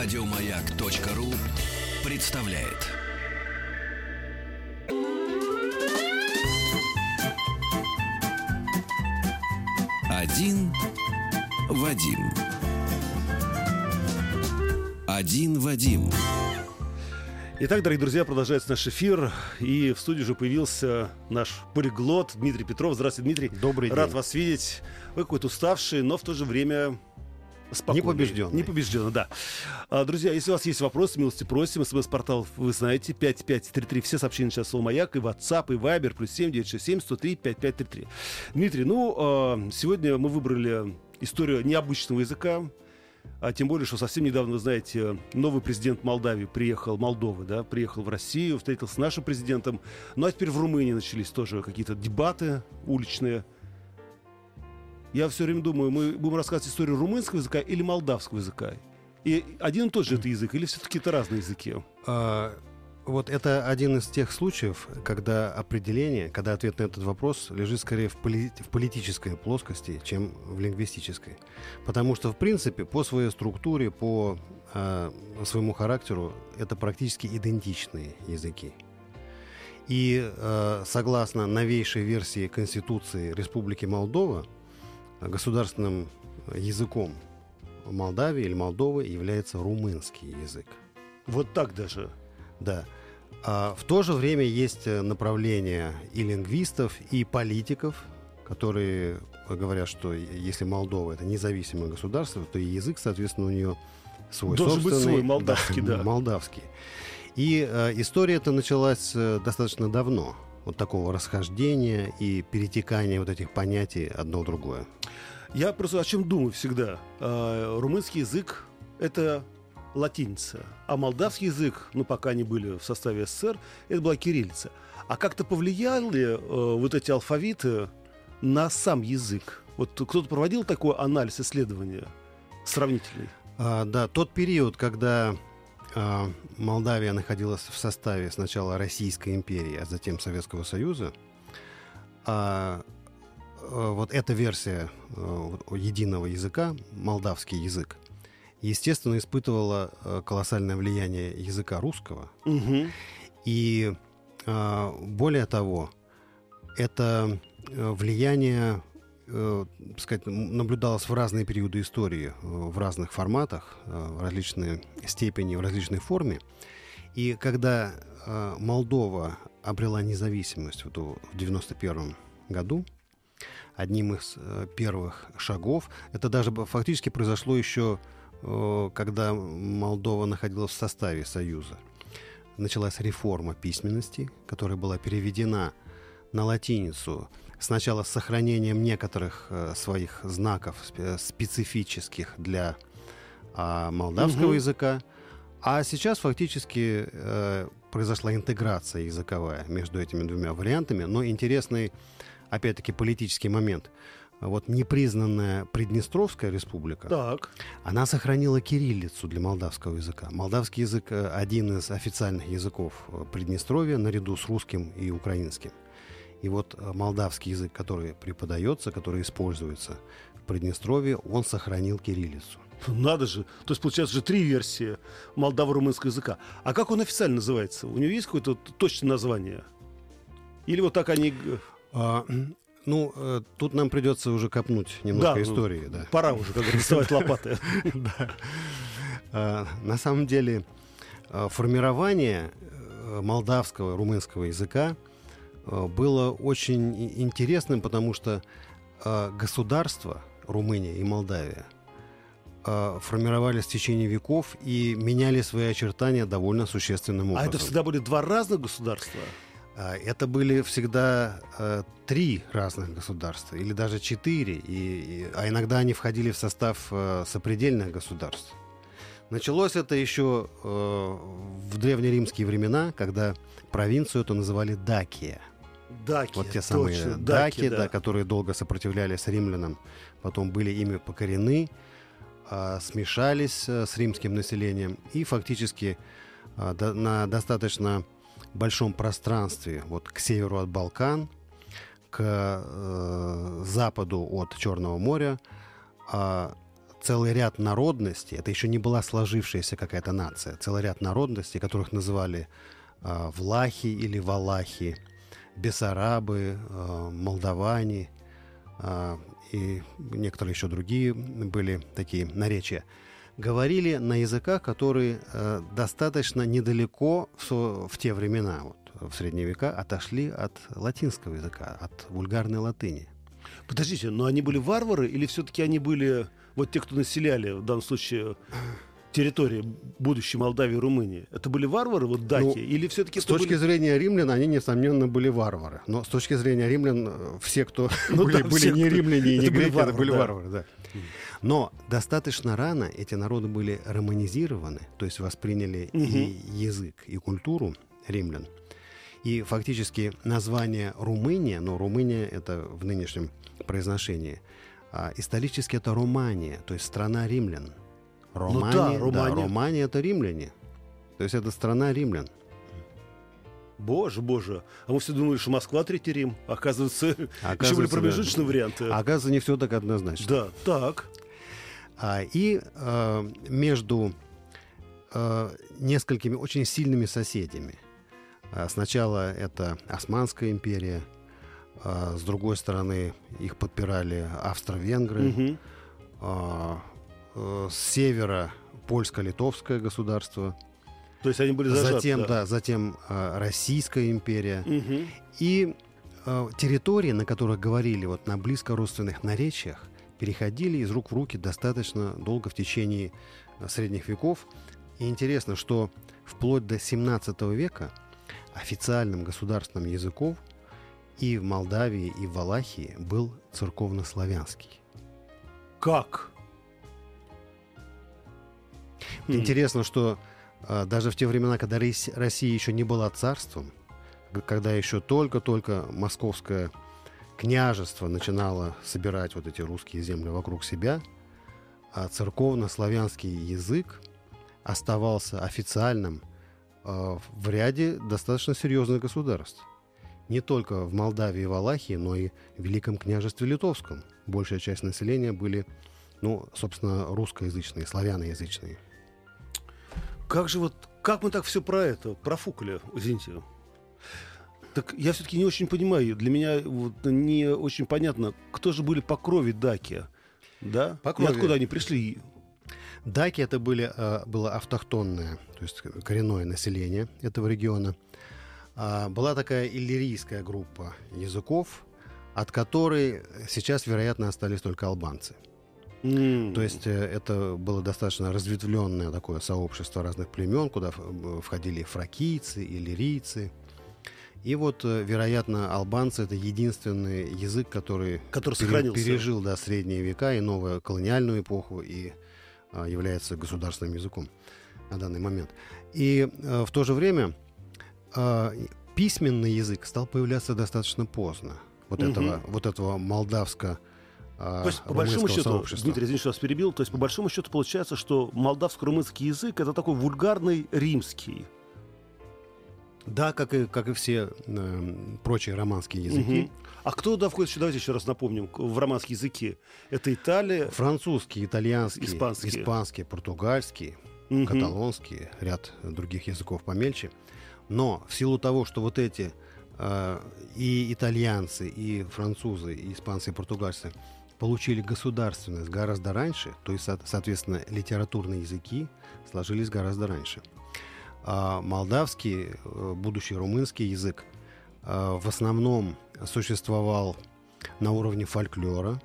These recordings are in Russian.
Радиомаяк.ру представляет. Один Вадим. Один Вадим. Итак, дорогие друзья, продолжается наш эфир. И в студии уже появился наш полиглот Дмитрий Петров. Здравствуйте, Дмитрий. Добрый Рад день. вас видеть. Вы какой-то уставший, но в то же время спокойный. Непобежденный. Непобежденный, да. А, друзья, если у вас есть вопросы, милости просим. СМС-портал, вы знаете, 5533. Все сообщения сейчас слово «Маяк» и WhatsApp, и Viber, плюс 7967 103 5533. Дмитрий, ну, а, сегодня мы выбрали историю необычного языка. А тем более, что совсем недавно, вы знаете, новый президент Молдавии приехал, Молдовы, да, приехал в Россию, встретился с нашим президентом. Ну а теперь в Румынии начались тоже какие-то дебаты уличные. Я все время думаю, мы будем рассказывать историю румынского языка или молдавского языка. И один и тот же это язык, или все-таки это разные языки? А, вот это один из тех случаев, когда определение, когда ответ на этот вопрос лежит скорее в, поли- в политической плоскости, чем в лингвистической. Потому что, в принципе, по своей структуре, по а, своему характеру, это практически идентичные языки. И а, согласно новейшей версии Конституции Республики Молдова, государственным языком Молдавии или Молдовы является румынский язык. Вот так даже. Да. А в то же время есть э, направление и лингвистов, и политиков, которые говорят, что если Молдова это независимое государство, то и язык, соответственно, у нее свой Должен быть свой, молдавский, да. Молдавский. И э, история эта началась э, достаточно давно. Вот такого расхождения и перетекания вот этих понятий одно в другое. Я просто о чем думаю всегда. А, румынский язык — это латиница, а молдавский язык, ну, пока они были в составе СССР, это была кириллица. А как-то повлияли э, вот эти алфавиты на сам язык? Вот кто-то проводил такой анализ исследования сравнительный? А, да, тот период, когда Молдавия находилась в составе сначала Российской империи, а затем Советского Союза, а, а, вот эта версия а, единого языка, молдавский язык, естественно, испытывала а, колоссальное влияние языка русского. Угу. И а, более того, это влияние э, сказать, наблюдалось в разные периоды истории, э, в разных форматах, э, в различной степени, в различной форме. И когда э, Молдова обрела независимость вот в 91 году, одним из первых шагов, это даже фактически произошло еще, когда Молдова находилась в составе Союза. Началась реформа письменности, которая была переведена на латиницу сначала с сохранением некоторых э, своих знаков спе- специфических для а, молдавского Мгм. языка, а сейчас фактически э, произошла интеграция языковая между этими двумя вариантами, но интересный, опять-таки, политический момент. Вот непризнанная Приднестровская республика, Так. она сохранила кириллицу для молдавского языка. Молдавский язык э, один из официальных языков э, Приднестровья наряду с русским и украинским. И вот э, молдавский язык, который преподается, который используется в Приднестровье, он сохранил кириллицу. Надо же. То есть, получается же три версии молдаво-румынского языка. А как он официально называется? У него есть какое-то точное название? Или вот так они... А, ну, э, тут нам придется уже копнуть немножко Да, ну, истории. Да. Пора уже, как доставать лопаты. А, На самом деле а, формирование э, молдавского, румынского языка э, было очень интересным, потому что а, государства Румыния и Молдавия а, формировались в течение веков и меняли свои очертания довольно существенным А образом. это всегда были два разных государства? А, Это были всегда э, три разных государства, или даже четыре, и, и- а иногда они входили в состав э, сопредельных государств. Началось это еще э, в древнеримские времена, когда провинцию эту называли Дакия. Даки. Вот те самые точно, даки, да. да, которые долго сопротивлялись римлянам, потом были ими покорены, а, смешались э, с римским населением и фактически а, до- на достаточно большом пространстве, вот к северу от Балкан, к э, западу от Черного моря, а, целый ряд народностей, это еще не была сложившаяся какая-то нация, целый ряд народностей, которых называли э, влахи или валахи, бессарабы, э, молдаване э, и некоторые еще другие были такие наречия, говорили на языках, которые э, достаточно недалеко в, в те времена, вот, в средние века, отошли от латинского языка, от вульгарной латыни. Подождите, но они были варвары или все-таки они были вот те, кто населяли в данном случае территории будущей Молдавии и Румынии, это были варвары, вот даки, ну, или все-таки... С точки были... зрения римлян, они, несомненно, были варвары. Но с точки зрения римлян, э, все, кто ну, были, да, были все, не кто... римляне и не греки, это были варвары. Да. Но достаточно рано эти народы были романизированы, то есть восприняли угу. и язык, и культуру римлян. И фактически название Румыния, но Румыния это в нынешнем произношении, а исторически это Романия, то есть страна римлян. Романия, ну, да, Романия. Да, Романия это римляне. То есть это страна римлян. Боже, боже. А мы все думали, что Москва Третий Рим. Оказывается, Оказывается еще были промежуточные да. варианты. Оказывается, не все так однозначно. Да, так. А, и э, между э, несколькими очень сильными соседями. А, сначала это Османская империя, а, с другой стороны их подпирали австро-венгры, угу. а, Э, с севера польско-литовское государство. То есть они были зажаты, Затем, да, да затем э, Российская империя. Угу. И э, территории, на которых говорили вот на близко родственных наречиях, переходили из рук в руки достаточно долго в течение э, средних веков. И интересно, что вплоть до 17 века официальным государственным языком и в Молдавии, и в Валахии был церковнославянский. Как? Mm-hmm. Интересно, что а, даже в те времена, когда Россия еще не была царством, когда еще только-только московское княжество начинало собирать вот эти русские земли вокруг себя, а церковно-славянский язык оставался официальным э, в ряде достаточно серьезных государств. Не только в Молдавии и Валахии, но и в Великом княжестве Литовском. Большая часть населения были, ну, собственно, русскоязычные, славяноязычные. Как же вот, как мы так все про это профукали, извините. Так я все-таки не очень понимаю, для меня вот не очень понятно, кто же были по крови даки, да? По крови. И откуда они пришли? Даки это были, э, было автохтонное, то есть коренное население этого региона. А, была такая иллирийская группа языков, от которой сейчас, вероятно, остались только албанцы – Mm. То есть э, это было достаточно разветвленное такое сообщество разных племен, куда входили фракийцы, иллирийцы. И вот, э, вероятно, албанцы это единственный язык, который, который пере, пережил да, средние века и новую колониальную эпоху и а, является государственным языком на данный момент. И а, в то же время а, письменный язык стал появляться достаточно поздно. Вот, угу. этого, вот этого молдавско то есть, по большому счету, сообщества. Дмитрий, извините, что вас перебил, то есть, по большому счету, получается, что молдавско-румынский язык это такой вульгарный римский. Да, как и, как и все э, прочие романские языки. Угу. А кто туда входит, давайте еще раз напомним, в романские языки? Это Италия? Французский, итальянский, испанский, испанский португальский, угу. каталонский, ряд других языков помельче. Но в силу того, что вот эти э, и итальянцы, и французы, и испанцы, и португальцы – получили государственность гораздо раньше, то есть, соответственно, литературные языки сложились гораздо раньше. А молдавский, э, будущий румынский язык э, в основном существовал на уровне фольклора.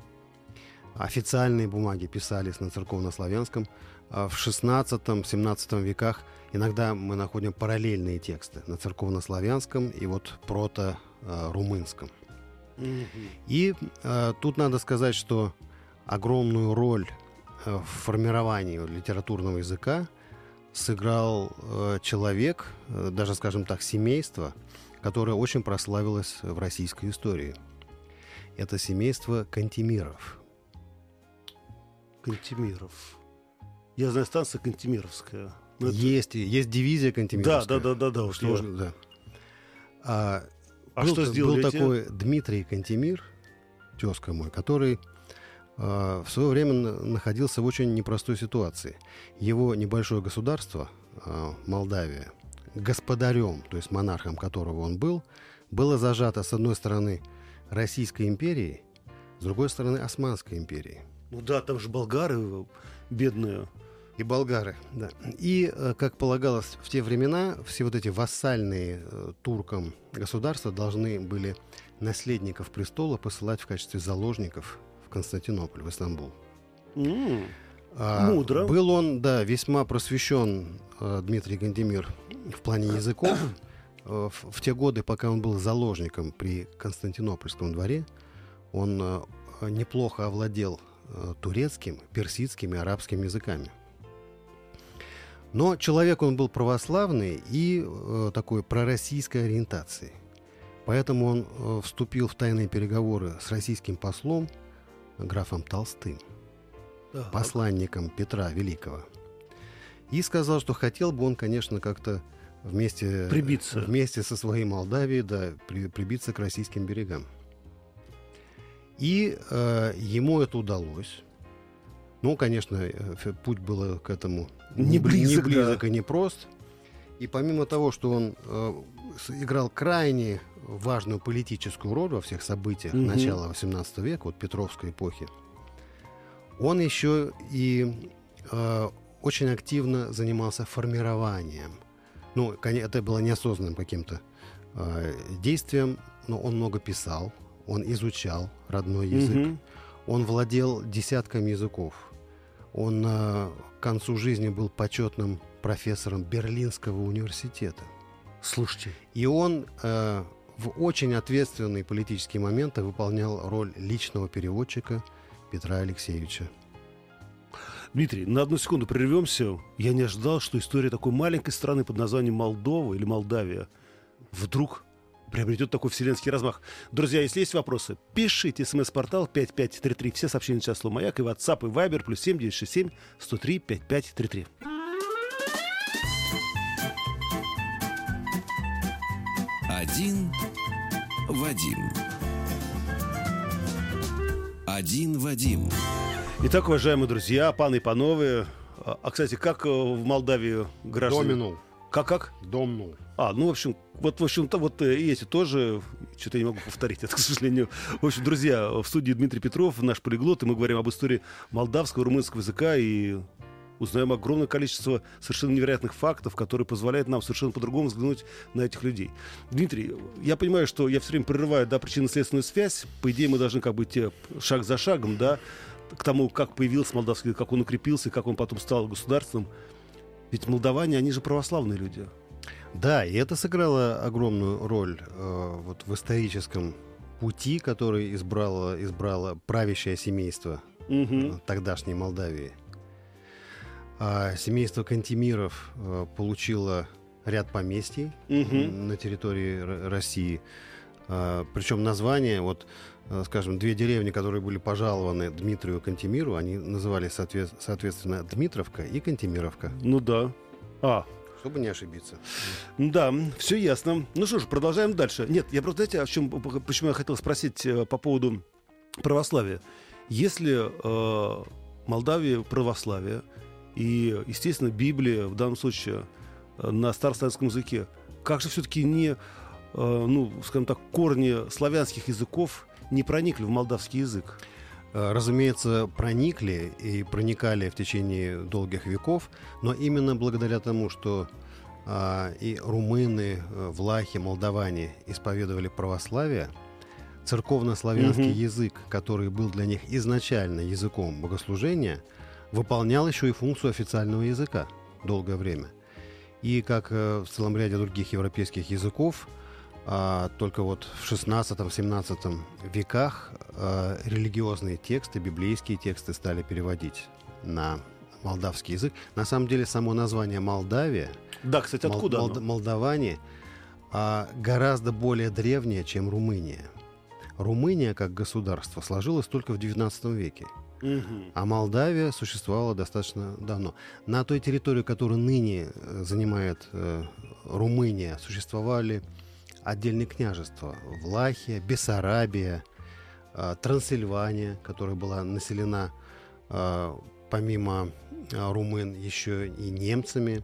Официальные бумаги писались на церковнославянском. А в 16-17 веках иногда мы находим параллельные тексты на церковнославянском и вот прото-румынском. И э, тут надо сказать, что огромную роль э, в формировании литературного языка сыграл э, человек, э, даже, скажем так, семейство, которое очень прославилось в российской истории. Это семейство Кантемиров. Кантемиров. Я знаю станция Кантемировская. Есть, есть дивизия Кантемировская. Да, да, да, да, да. Уж я... да. А, а был, что сделали был эти? такой Дмитрий Кантемир, тезка мой, который в свое время находился в очень непростой ситуации. Его небольшое государство, Молдавия, господарем, то есть монархом которого он был, было зажато, с одной стороны, Российской империей, с другой стороны, Османской империей. Ну да, там же болгары э, бедные. И болгары, да. И, э, как полагалось в те времена, все вот эти вассальные э, туркам государства должны были наследников престола посылать в качестве заложников в Константинополь, в Истамбул. Mm. А, Мудро. Был он, да, весьма просвещен Дмитрий Гандемир в плане языков. В, в те годы, пока он был заложником при Константинопольском дворе, он неплохо овладел турецким, персидским и арабским языками. Но человек он был православный и э, такой пророссийской ориентации. Поэтому он э, вступил в тайные переговоры с российским послом графом Толстым, так. посланником Петра Великого. И сказал, что хотел бы он, конечно, как-то вместе, прибиться. вместе со своей Молдавией да, при, прибиться к российским берегам. И э, ему это удалось. Ну, конечно, э, путь был к этому не близок, не близок да. и не прост. И помимо того, что он э, играл крайне важную политическую роль во всех событиях угу. начала XVIII века, вот Петровской эпохи, он еще и э, очень активно занимался формированием. Ну, это было неосознанным каким-то э, действием, но он много писал, он изучал родной язык, угу. он владел десятками языков. Он э, к концу жизни был почетным профессором Берлинского университета. Слушайте. И он э, в очень ответственные политические моменты выполнял роль личного переводчика Петра Алексеевича. Дмитрий, на одну секунду прервемся. Я не ожидал, что история такой маленькой страны под названием Молдова или Молдавия вдруг приобретет такой вселенский размах. Друзья, если есть вопросы, пишите смс-портал 5533. Все сообщения сейчас слово «Маяк» и WhatsApp, и Viber, плюс 7967 103 5533. Один Вадим. Один Вадим. Итак, уважаемые друзья, паны и панове, а, а кстати, как э, в Молдавии граждане... Доминул. Как-как? Домнул. А, ну, в общем, вот, в общем-то, вот э, и эти тоже, что-то я не могу повторить это, к сожалению. В общем, друзья, в студии Дмитрий Петров, наш полиглот, и мы говорим об истории молдавского, румынского языка и узнаем огромное количество совершенно невероятных фактов, которые позволяют нам совершенно по-другому взглянуть на этих людей. Дмитрий, я понимаю, что я все время прерываю, да, причинно-следственную связь. По идее, мы должны как бы идти шаг за шагом, да, к тому, как появился молдавский как он укрепился, как он потом стал государственным. Ведь молдаване, они же православные люди. Да, и это сыграло огромную роль э, вот в историческом пути, который избрало, избрало правящее семейство угу. тогдашней Молдавии. А семейство Кантемиров э, получило ряд поместий угу. на территории России. А, причем название, вот, э, скажем, две деревни, которые были пожалованы Дмитрию Кантемиру, они назывались соответ, соответственно Дмитровка и Кантемировка. Ну да. А, чтобы не ошибиться. Да, все ясно. Ну что ж, продолжаем дальше. Нет, я просто, знаете, о чем, почему я хотел спросить э, по поводу православия. Если э, Молдавия православие, и, естественно, Библия в данном случае э, на старославянском языке, как же все-таки не, ну, скажем так, корни славянских языков не проникли в молдавский язык? Э, разумеется, проникли и проникали в течение долгих веков, но именно благодаря тому, что а, и румыны, э, влахи, молдаване исповедовали православие, церковно-славянский угу. язык, который был для них изначально языком богослужения, выполнял еще и функцию официального языка долгое время. И как э, в целом ряде других европейских языков, а, только вот в 16-17 веках а, религиозные тексты, библейские тексты стали переводить на молдавский язык. На самом деле само название Молдавия, да, кстати, откуда Мол, Молдаване, а, гораздо более древнее, чем Румыния. Румыния как государство сложилась только в XIX веке. А Молдавия существовала достаточно давно. На той территории, которую ныне э, занимает э, Румыния, существовали отдельные княжества. Влахия, Бессарабия, а, Трансильвания, которая была населена а, помимо а, румын еще и немцами,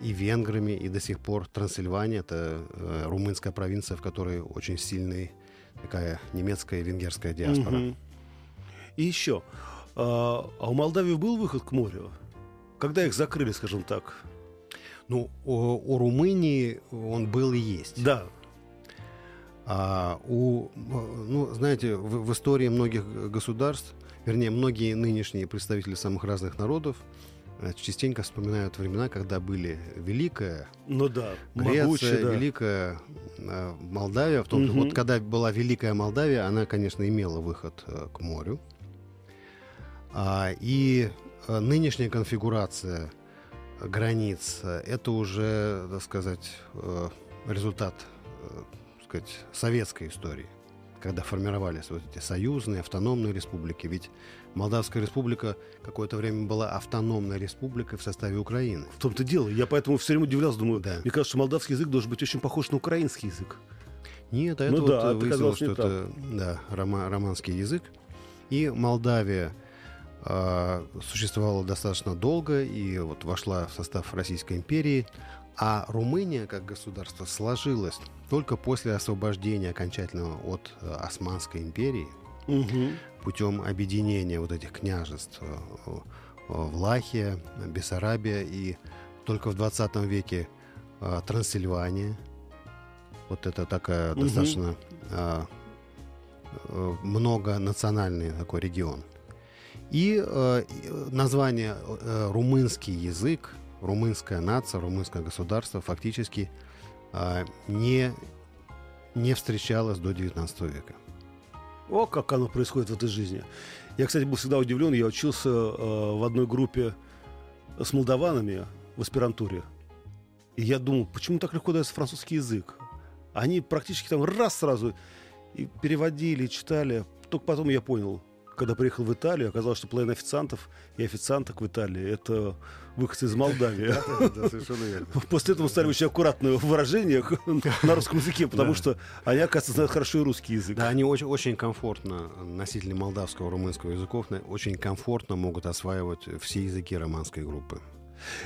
и венграми, и до сих пор Трансильвания, это э, румынская провинция, в которой очень сильная такая немецкая и венгерская диаспора. Мгм. И еще, а у Молдавии был выход к морю? Когда их закрыли, скажем так? Ну, у, у Румынии он был и есть. Да. А у, ну, знаете, в, в истории многих государств, вернее, многие нынешние представители самых разных народов э, частенько вспоминают времена, когда были Великая Ну да. Греция, могучая, да. Великая э, Молдавия. В том, Мгм. Вот когда была Великая Молдавия, она, конечно, имела выход э, к морю. А, и нынешняя конфигурация границ это уже, так сказать, э, результат, э, так сказать, советской истории, когда формировались вот эти союзные, автономные республики. Ведь Молдавская республика какое-то время была автономной республикой в составе Украины. В том-то дело. Я поэтому все время удивлялся, думаю, Да. мне кажется, что молдавский язык должен быть очень похож на украинский язык. Нет, а Ну это да, вот э, выяснилось, что это да, рома- романский язык. И Молдавия существовала достаточно долго и вот вошла в состав Российской империи, а Румыния как государство сложилась только после освобождения окончательного от э, Османской империи Мгм. путем объединения вот этих княжеств э, э, Влахия, Бессарабия и только в 20 веке э, Трансильвания. Вот это такая Мгм. достаточно э, э, многонациональный такой регион. И э, название э, румынский язык, румынская нация, румынское государство фактически э, не, не встречалось до 19 века. О, как оно происходит в этой жизни. Я, кстати, был всегда удивлен. Я учился э, в одной группе с молдаванами в аспирантуре. И я думал, почему так легко дается французский язык? Они практически там раз сразу и переводили, читали. Только потом я понял, когда приехал в Италию, оказалось, что половина официантов и официанток в Италии — это выходцы из Молдавии. Да, совершенно верно. После этого стали очень аккуратные в выражениях на русском языке, потому что они, оказывается, знают хорошо и русский язык. Да, они очень, очень комфортно, носители молдавского, румынского языков, очень комфортно могут осваивать все языки романской группы.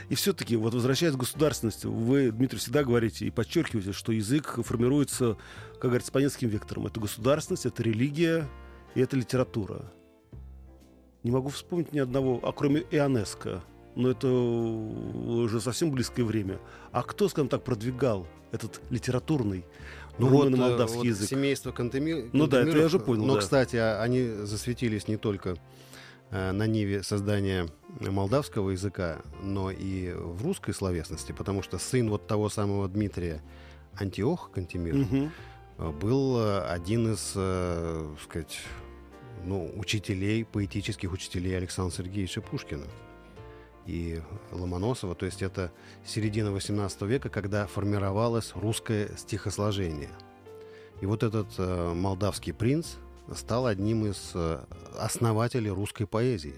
И все-таки, вот возвращаясь к государственности, вы, Дмитрий, всегда говорите и подчеркиваете, что язык формируется, как говорится, по нескольким векторам. Это государственность, это религия и это литература. Не могу вспомнить ни одного, а кроме Ионеско, но это уже совсем близкое время. А кто, скажем так, продвигал этот литературный Ну вот, э, румыно-молдавский вот язык? семейство Кантеми- Ну да, это я уже понял, Но, да. кстати, а- они засветились не только э, на ниве создания молдавского языка, но и в русской словесности, потому что сын вот того самого Дмитрия Антиох Кантемиров Мгм. э, был один из, э, так сказать, ну, учителей, поэтических учителей Александра Сергеевича Пушкина и Ломоносова. То есть это середина XVIII века, когда формировалось русское стихосложение. И вот этот э, молдавский принц стал одним из э, основателей русской поэзии.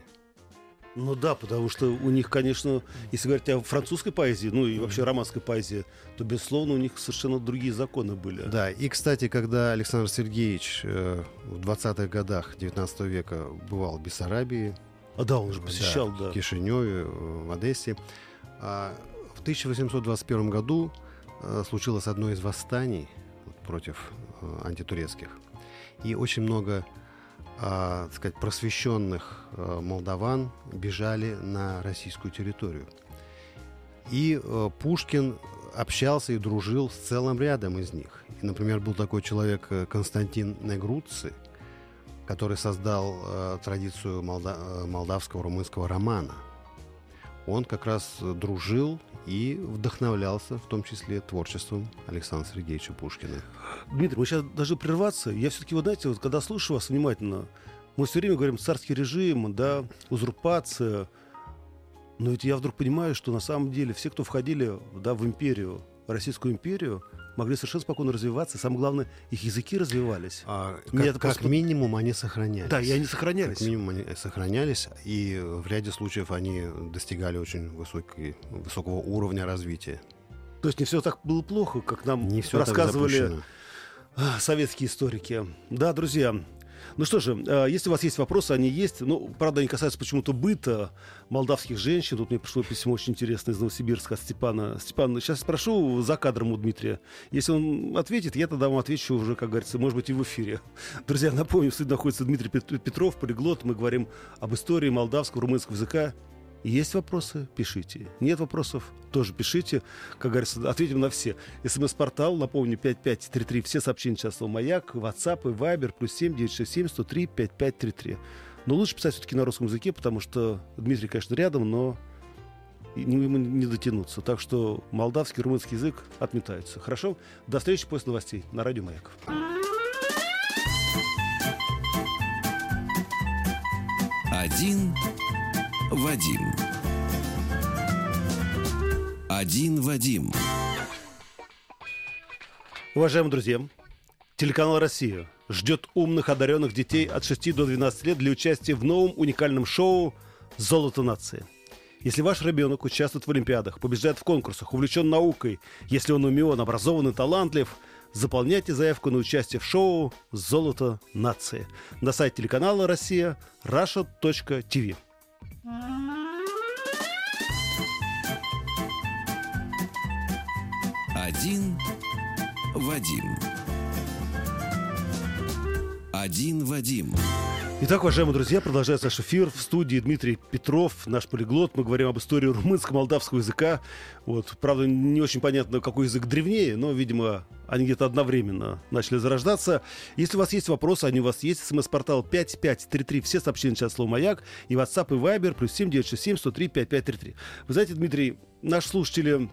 Ну да, потому что у них, конечно, если говорить о французской поэзии, ну и вообще романской поэзии, то, безусловно, у них совершенно другие законы были. Да, и, кстати, когда Александр Сергеевич э, в 20-х годах XIX века бывал в Бессарабии, А да, он же посещал, в да. Кишиневе, э, в Одессе. А в 1821 году э, случилось одно из восстаний против э, антитурецких. И очень много а, так сказать, просвещенных э, молдаван бежали на российскую территорию. И э, Пушкин общался и дружил с целым рядом из них. И, например, был такой человек э, Константин Негруцци, который создал э, традицию молда- молдавского румынского романа. Он как раз э, дружил и вдохновлялся, в том числе, творчеством Александра Сергеевича Пушкина. Дмитрий, мы сейчас должны прерваться. Я все-таки, вот знаете, вот когда слушаю вас внимательно, мы все время говорим царский режим, да, узурпация. Но ведь я вдруг понимаю, что на самом деле все, кто входили да, в империю, Российскую империю, могли совершенно спокойно развиваться. И самое главное, их языки развивались. А, Меня как, это как просто- минимум они сохранялись. Да, и они Как сохранялись. минимум они сохранялись, и в ряде случаев они достигали очень высокой, высокого уровня развития. То есть не все так было плохо, как нам Не все рассказывали. А, Советские историки. Да, друзья, Ну что же, э, если у вас есть вопросы, они есть. Ну, правда, они касаются почему-то быта молдавских женщин. Тут мне пришло письмо очень интересное из Новосибирска от Степана. Степан, сейчас спрошу за кадром у Дмитрия. Если он ответит, я тогда вам отвечу уже, как говорится, может быть, и в эфире. Друзья, напомню, в студии находится Дмитрий Петров, полиглот. Мы говорим об истории молдавского, румынского языка есть вопросы? Пишите. Нет вопросов? Тоже пишите. Как говорится, ответим на все. СМС-портал, напомню, 5533. Все сообщения сейчас «Маяк», WhatsApp и Viber, плюс 7 967 103 5533. Но лучше писать все-таки на русском языке, потому что Дмитрий, конечно, рядом, но ему не дотянуться. Так что молдавский, румынский язык отметаются. Хорошо? До встречи после новостей на радио «Маяк». Один Вадим. Один Вадим. Уважаемые друзья, телеканал «Россия» ждет умных, одаренных детей от 6 до 12 лет для участия в новом уникальном шоу «Золото нации». Если ваш ребенок участвует в олимпиадах, побеждает в конкурсах, увлечен наукой, если он умен, образован и талантлив, заполняйте заявку на участие в шоу «Золото нации» на сайте телеканала «Россия» russia.tv. Один Вадим. Один Вадим. Итак, уважаемые друзья, продолжается наш эфир. В студии Дмитрий Петров, наш полиглот. Мы говорим об истории румынско-молдавского языка. Вот, правда, не очень понятно, какой язык древнее, но, видимо, они где-то одновременно начали зарождаться. Если у вас есть вопросы, они у вас есть. СМС-портал 5533. Все сообщения сейчас слово «Маяк». И WhatsApp, и Viber. Плюс 7967 103 5533. Вы знаете, Дмитрий, наши слушатели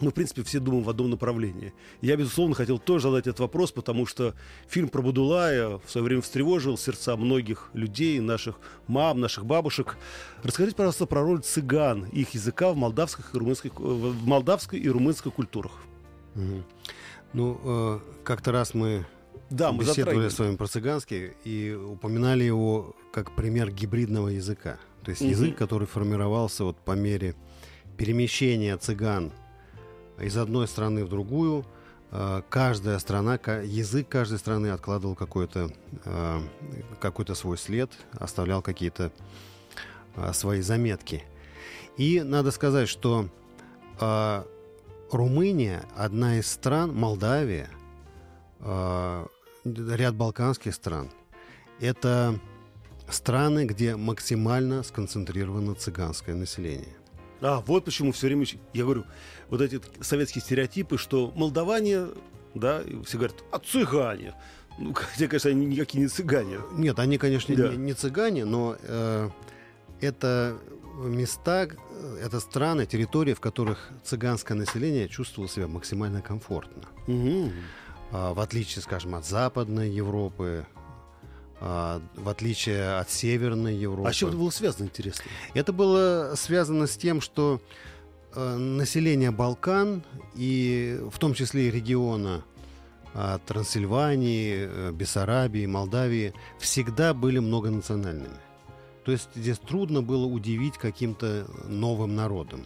ну, в принципе, все думаем в одном направлении. Я, безусловно, хотел тоже задать этот вопрос, потому что фильм про Будулая в свое время встревожил сердца многих людей, наших мам, наших бабушек. Расскажите, пожалуйста, про роль цыган, их языка в, молдавских и румынской, в молдавской и румынской культурах. Угу. Ну, э, как-то раз мы да, мы беседовали с вами про цыганский и упоминали его как пример гибридного языка. То есть угу. язык, который формировался вот по мере перемещения цыган из одной страны в другую. Э, каждая страна, язык каждой страны откладывал какой-то э, какой свой след, оставлял какие-то э, свои заметки. И надо сказать, что Румыния одна из стран, Молдавия, ряд балканских стран, это страны, где максимально сконцентрировано цыганское население. А, вот почему все время, я говорю, вот эти советские стереотипы, что молдаване, да, все говорят, а цыгане. Ну, хотя, конечно, они никакие не цыгане. Нет, они, конечно, да. не, не цыгане, но э, это места, это страны, территории, в которых цыганское население чувствовало себя максимально комфортно. Угу. А, в отличие, скажем, от Западной Европы, в отличие от Северной Европы. А с чем это было связано, интересно? Это было связано с тем, что э, население Балкан, и в том числе и региона э, Трансильвании, э, Бессарабии, Молдавии, всегда были многонациональными. То есть здесь трудно было удивить каким-то новым народом.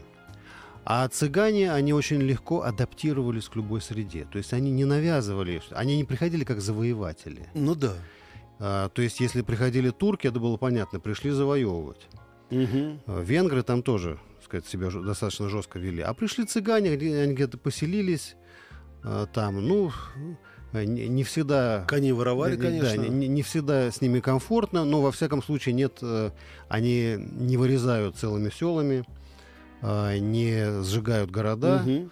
А цыгане, они очень легко адаптировались к любой среде. То есть они не навязывали, они не приходили как завоеватели. Ну да. А, то есть, если приходили турки, это было понятно, пришли завоевывать. Угу. Венгры там тоже, сказать, себя достаточно жестко вели. А пришли цыгане, они где-то поселились а, там, ну, не, не всегда... Коней воровали, конечно. Да, не, не всегда с ними комфортно, но во всяком случае нет, э, они не вырезают целыми селами, не сжигают города. Угу.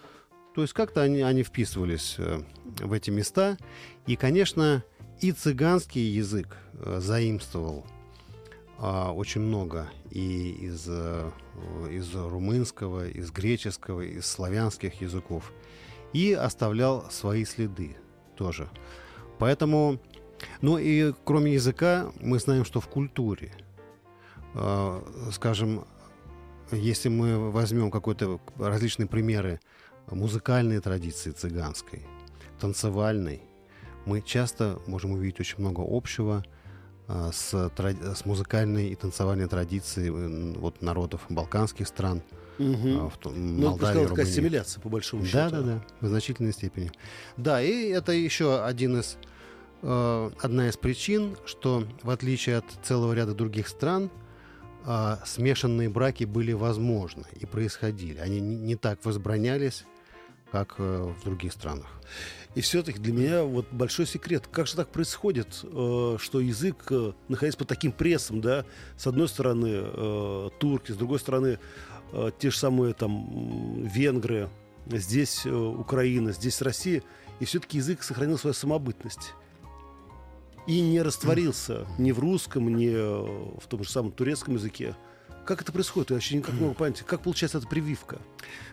То есть как-то они, они вписывались э, в эти места. И, конечно, и цыганский язык э, заимствовал а, очень много и из, э, из румынского, из греческого, из славянских языков. И оставлял свои следы тоже. Поэтому, ну и кроме языка, мы знаем, что в культуре, э, скажем, если мы возьмем какой-то различные примеры музыкальной традиции цыганской, танцевальной, мы часто можем увидеть очень много общего а, с, с музыкальной и танцевальной традицией вот, народов балканских стран. Угу. В, ну, Молдавии, такая ассимиляция, по большому счету. Да, да, да, в значительной степени. Да, и это еще один из э, одна из причин, что в отличие от целого ряда других стран, э, смешанные браки были возможны и происходили. Они не, не так возбранялись, как э, в других странах. И все-таки для меня вот большой секрет, как же так происходит, э, что язык, э, находясь под таким прессом, да, с одной стороны э, турки, с другой стороны э, те же самые там венгры, здесь э, Украина, здесь Россия, и все-таки язык сохранил свою самобытность. И не растворился ни в русском, ни в том же самом турецком языке. Как это происходит? Я вообще никак не могу понять. Как получается эта прививка?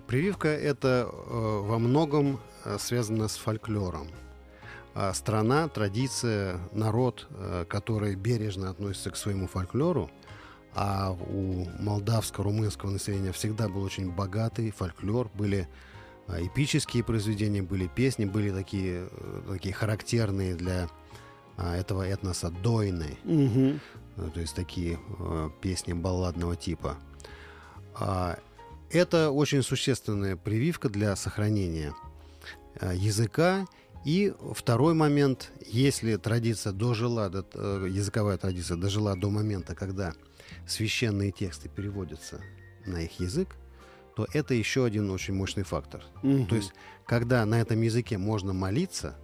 Прививка это э, во многом э, связано с фольклором. А страна, традиция, народ, э, который бережно относится к своему фольклору, а у молдавско-румынского населения всегда был очень богатый фольклор, были э, эпические произведения, были песни, были такие, э, такие характерные для э, этого этноса дойны. Угу. Э, то есть такие э, песни балладного типа. А, это очень существенная прививка для сохранения э, языка. И второй момент, если традиция дожила, до, языковая традиция дожила до момента, когда священные тексты переводятся на их язык, то это еще один очень мощный фактор. Мгм. То есть, когда на этом языке можно молиться,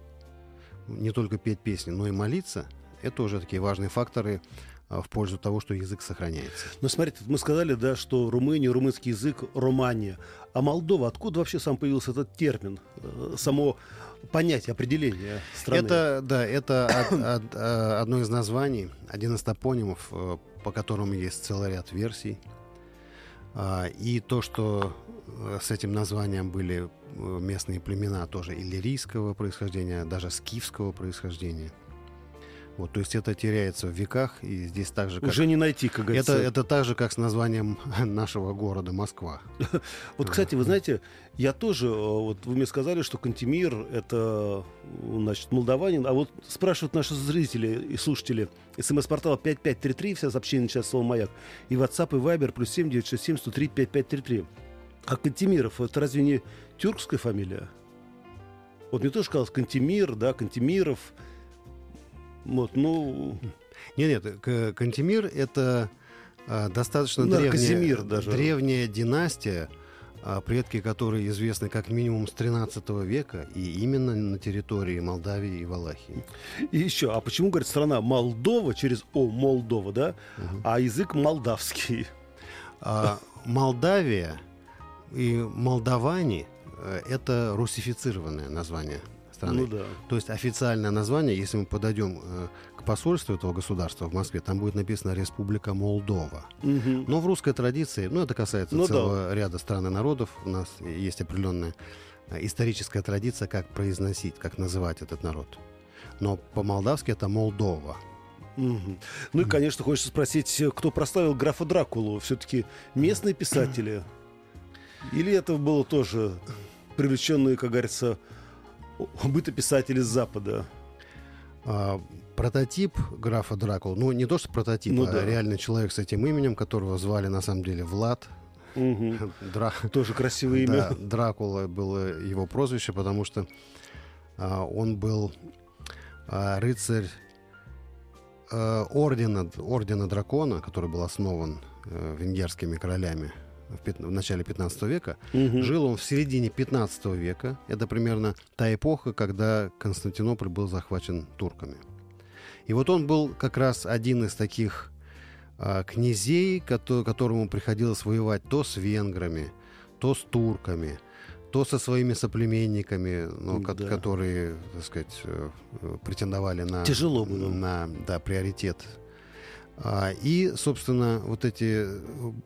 не только петь песни, но и молиться, это уже такие важные факторы в пользу того, что язык сохраняется. Ну, смотрите, мы сказали, да, что Румыния, румынский язык, Романия. А Молдова, откуда вообще сам появился этот термин? Э, Само понятие, определение страны? Это, да, это од- од- э, одно из названий, один из топонимов, э, по которому есть целый ряд версий. А, И то, что с этим названием были местные племена тоже иллирийского происхождения, даже скифского происхождения. Вот, то есть это теряется в веках, и здесь так же, как... Уже не найти, как говорится. Это, это так же, как с названием нашего города Москва. Вот, кстати, вы знаете, я тоже, э, вот вы мне сказали, что Кантемир — это, э, значит, молдаванин, а вот спрашивают наши зрители и слушатели, смс-портал 5533, все сообщения начинают слово «Маяк», и WhatsApp, и Viber, плюс 7 967 103 5533. А Кантемиров — это разве не тюркская фамилия? Вот мне тоже сказал Кантемир, да, Кантемиров. Вот, ну, Нет, нет, Кантемир это а, достаточно Да, древняя, Казимир даже. древняя династия, а, предки которой известны как минимум с 13 века, и именно на территории Молдавии и Валахии. и еще, а почему, говорит, страна Молдова через О, Молдова, да, а язык молдавский? А, Молдавия и молдаване э, это русифицированное название страны. Ну да. То есть официальное название, если мы подойдем э, к посольству этого государства в Москве, там будет написано Республика Молдова. Мгм. Но в русской традиции, ну это касается Ну да. целого ряда стран и народов, у нас есть определенная э, историческая традиция, как произносить, как называть этот народ. Но по-молдавски это Молдова. Мгм. Ну и, конечно, хочется спросить, э, кто прославил графа Дракулу? Все-таки местные писатели? Или это было тоже привлеченные, как говорится, бытописатели с Запада? А, прототип графа Дракула, ну не то что прототип, Ну а да. реальный человек с этим именем, которого звали на самом деле Влад. Мгм. Дра... Тоже красивое Да, имя. Дракула было его прозвище, потому что а, он был а, рыцарь а, ордена, ордена дракона, который был основан э, венгерскими королями в, в начале 15 века. Мгм. Жил он в середине 15 века. Это примерно та эпоха, когда Константинополь был захвачен турками. И вот он был как раз один из таких а, князей, кото- которому приходилось воевать то с венграми, то с турками, то со своими соплеменниками, ну, Да. которые, так сказать, э, претендовали на, Тяжело было. на да, приоритет. А, И, собственно, вот эти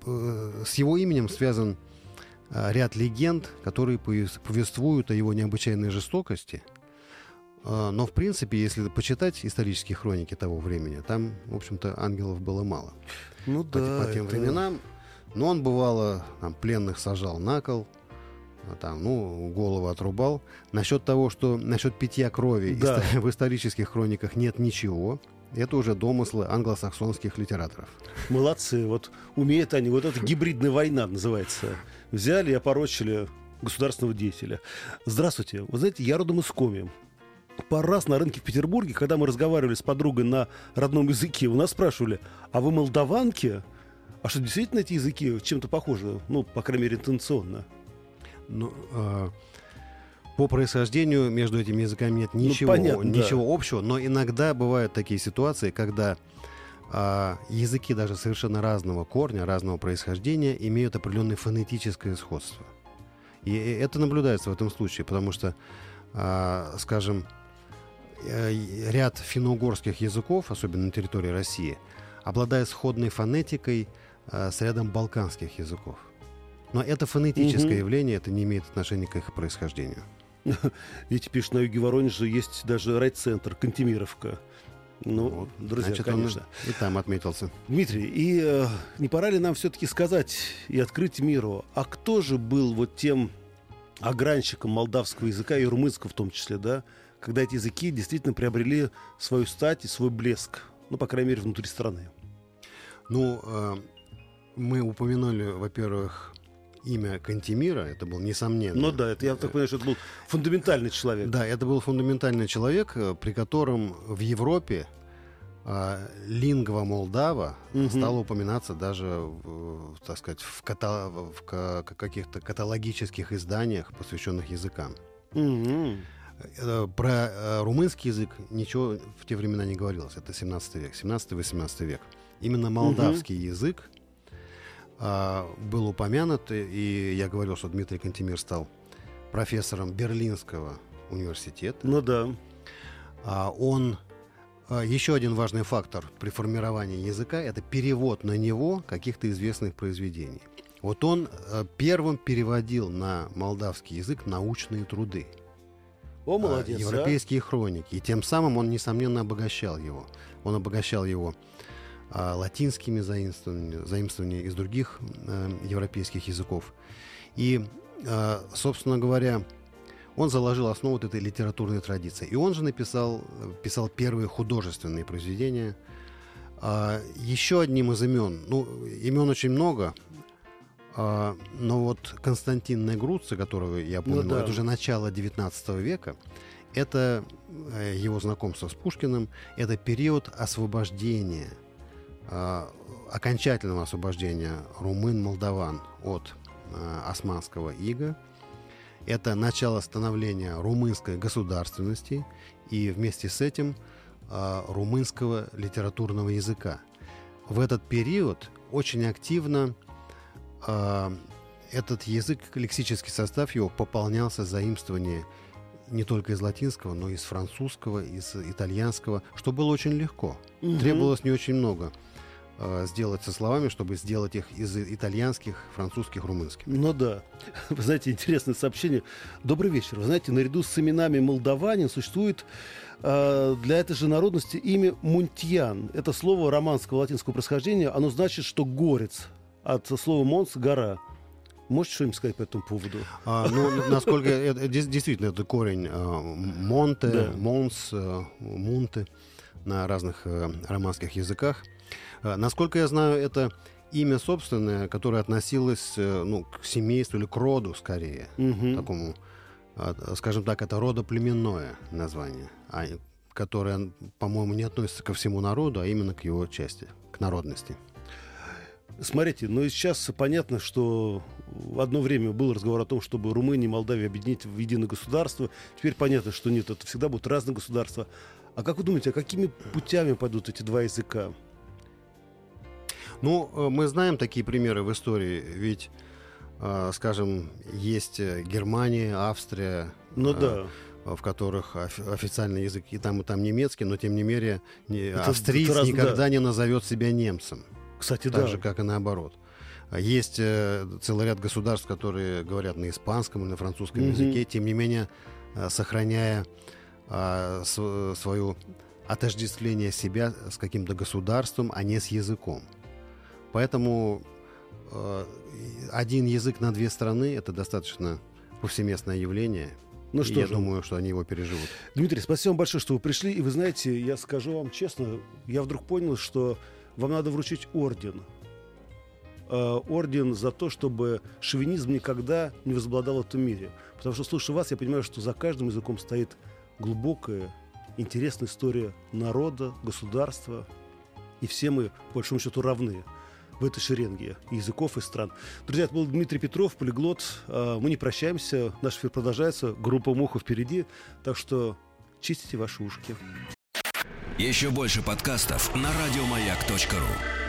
э, с его именем связан а, ряд легенд, которые повес- повествуют о его необычайной жестокости. А, Но, в принципе, если почитать исторические хроники того времени, там, в общем-то, ангелов было мало Ну по, да. по тем это- временам. Но он, бывало, там, пленных сажал на кол, там, ну, голову отрубал. Насчет того, что насчет питья крови Да. в исторических хрониках нет ничего. Это уже домыслы англосаксонских литераторов. Молодцы. Вот умеют они. Вот это гибридная война называется. Взяли и опорочили государственного деятеля. Здравствуйте. Вы знаете, я родом из Коми. пару раз на рынке в Петербурге, когда мы разговаривали с подругой на родном языке, у нас спрашивали, а вы молдаванки? А что, действительно эти языки чем-то похожи? Ну, по крайней мере, интенционно. Ну, э, по происхождению между этими языками нет ничего, понятно, да. ничего общего, но иногда бывают такие ситуации, когда а, языки даже совершенно разного корня, разного происхождения имеют определенное фонетическое сходство. И это наблюдается в этом случае, потому что, а, скажем, э, ряд финно-угорских языков, особенно на территории России, обладает сходной фонетикой а, с рядом балканских языков. Но это фонетическое Мгм. явление, это не имеет отношения к их происхождению. Видите, пишут, на юге Воронежа есть даже райцентр, Кантемировка. Ну, Вот. друзья, Значит, он конечно. и там отметился. Дмитрий, и э, не пора ли нам все-таки сказать и открыть миру, а кто же был вот тем огранщиком молдавского языка и румынского в том числе, да, когда эти языки действительно приобрели свою стать и свой блеск, ну, по крайней мере, внутри страны. Ну, э, мы упомянули, во-первых, имя Кантемира, это был несомненно. Ну да, это я так понимаю, что это был фундаментальный человек. Да, это был фундаментальный человек, э, при котором в Европе а, лингва молдава Мгм. стала упоминаться даже, так сказать, в, ката- в ка- каких-то каталогических изданиях, посвященных языкам. Э, Про э, румынский язык ничего в те времена не говорилось. Это 17 век, 17-18 век. Именно молдавский язык а, был упомянут, и- я говорил, что Дмитрий Кантемир стал профессором Берлинского университета. Ну да. А он а, еще один важный фактор при формировании языка это перевод на него каких-то известных произведений. Вот он первым переводил на молдавский язык научные труды. О, а, молодец, а. европейские хроники. И тем самым он, несомненно, обогащал его. Он обогащал его а, латинскими заимствованиями, заимствованиями из других э, европейских языков. И, а, собственно говоря, он заложил основу вот этой литературной традиции. И он же написал э, писал первые художественные произведения. А, еще одним из имен, ну, имен очень много, а, но вот Константин Негруцци, которого я Ну помню, да. это уже начало 19 века, это э, его знакомство с Пушкиным, это период освобождения, окончательного освобождения румын-молдаван от а, османского ига. Это начало становления румынской государственности и вместе с этим а, румынского литературного языка. В этот период очень активно этот язык, лексический состав его пополнялся заимствование не только из латинского, но и из французского, из итальянского, что было очень легко. Мгм. Требовалось не очень много а, сделать со словами, чтобы сделать их из итальянских, французских, румынских. Ну да. Вы знаете, интересное сообщение. Добрый вечер. Вы знаете, наряду с именами молдаванин существует э, для этой же народности имя Мунтьян. Это слово романского латинского происхождения. Оно значит, что горец. От слова монс – гора. Можете что-нибудь сказать по этому поводу? А, ну, насколько это, дес- действительно это корень монте, монс, мунте на разных романских языках. А, насколько я знаю, это имя собственное, которое относилось э, ну, к семейству или к роду скорее, Мгм. такому, а, скажем так, это родоплеменное название, а, которое, по-моему, не относится ко всему народу, а именно к его части, к народности. Смотрите, ну и сейчас понятно, что в одно время был разговор о том, чтобы Румынию и Молдавию объединить в единое государство. Теперь понятно, что нет, это всегда будут разные государства. А как вы думаете, а какими путями пойдут эти два языка? Ну, э, мы знаем такие примеры в истории, ведь, э, скажем, есть э, Германия, Австрия, Ну э, да. в которых офи- официальный язык и там, и там немецкий, но тем не менее австриец раз- никогда да. не назовет себя немцем, Кстати, так да. же, как и наоборот. А Есть э, целый ряд государств, которые говорят на испанском или на французском Мгм. языке, тем не менее, э, сохраняя а, св- свою отождествление себя с каким-то государством, а не с языком. Поэтому э, один язык на две страны это достаточно повсеместное явление. Ну что я же, думаю, что они его переживут. Дмитрий, спасибо вам большое, что вы пришли. И вы знаете, я скажу вам честно, я вдруг понял, что вам надо вручить орден. Э, орден за то, чтобы шовинизм никогда не возобладал в этом мире. Потому что, слушая вас, я понимаю, что за каждым языком стоит глубокое интересная история народа, государства. И все мы, по большому счету, равны в этой шеренге языков и стран. Друзья, это был Дмитрий Петров, полиглот. А, мы не прощаемся, наш эфир продолжается, группа Муха впереди, так что чистите ваши ушки. Еще больше подкастов на радиомаяк.ру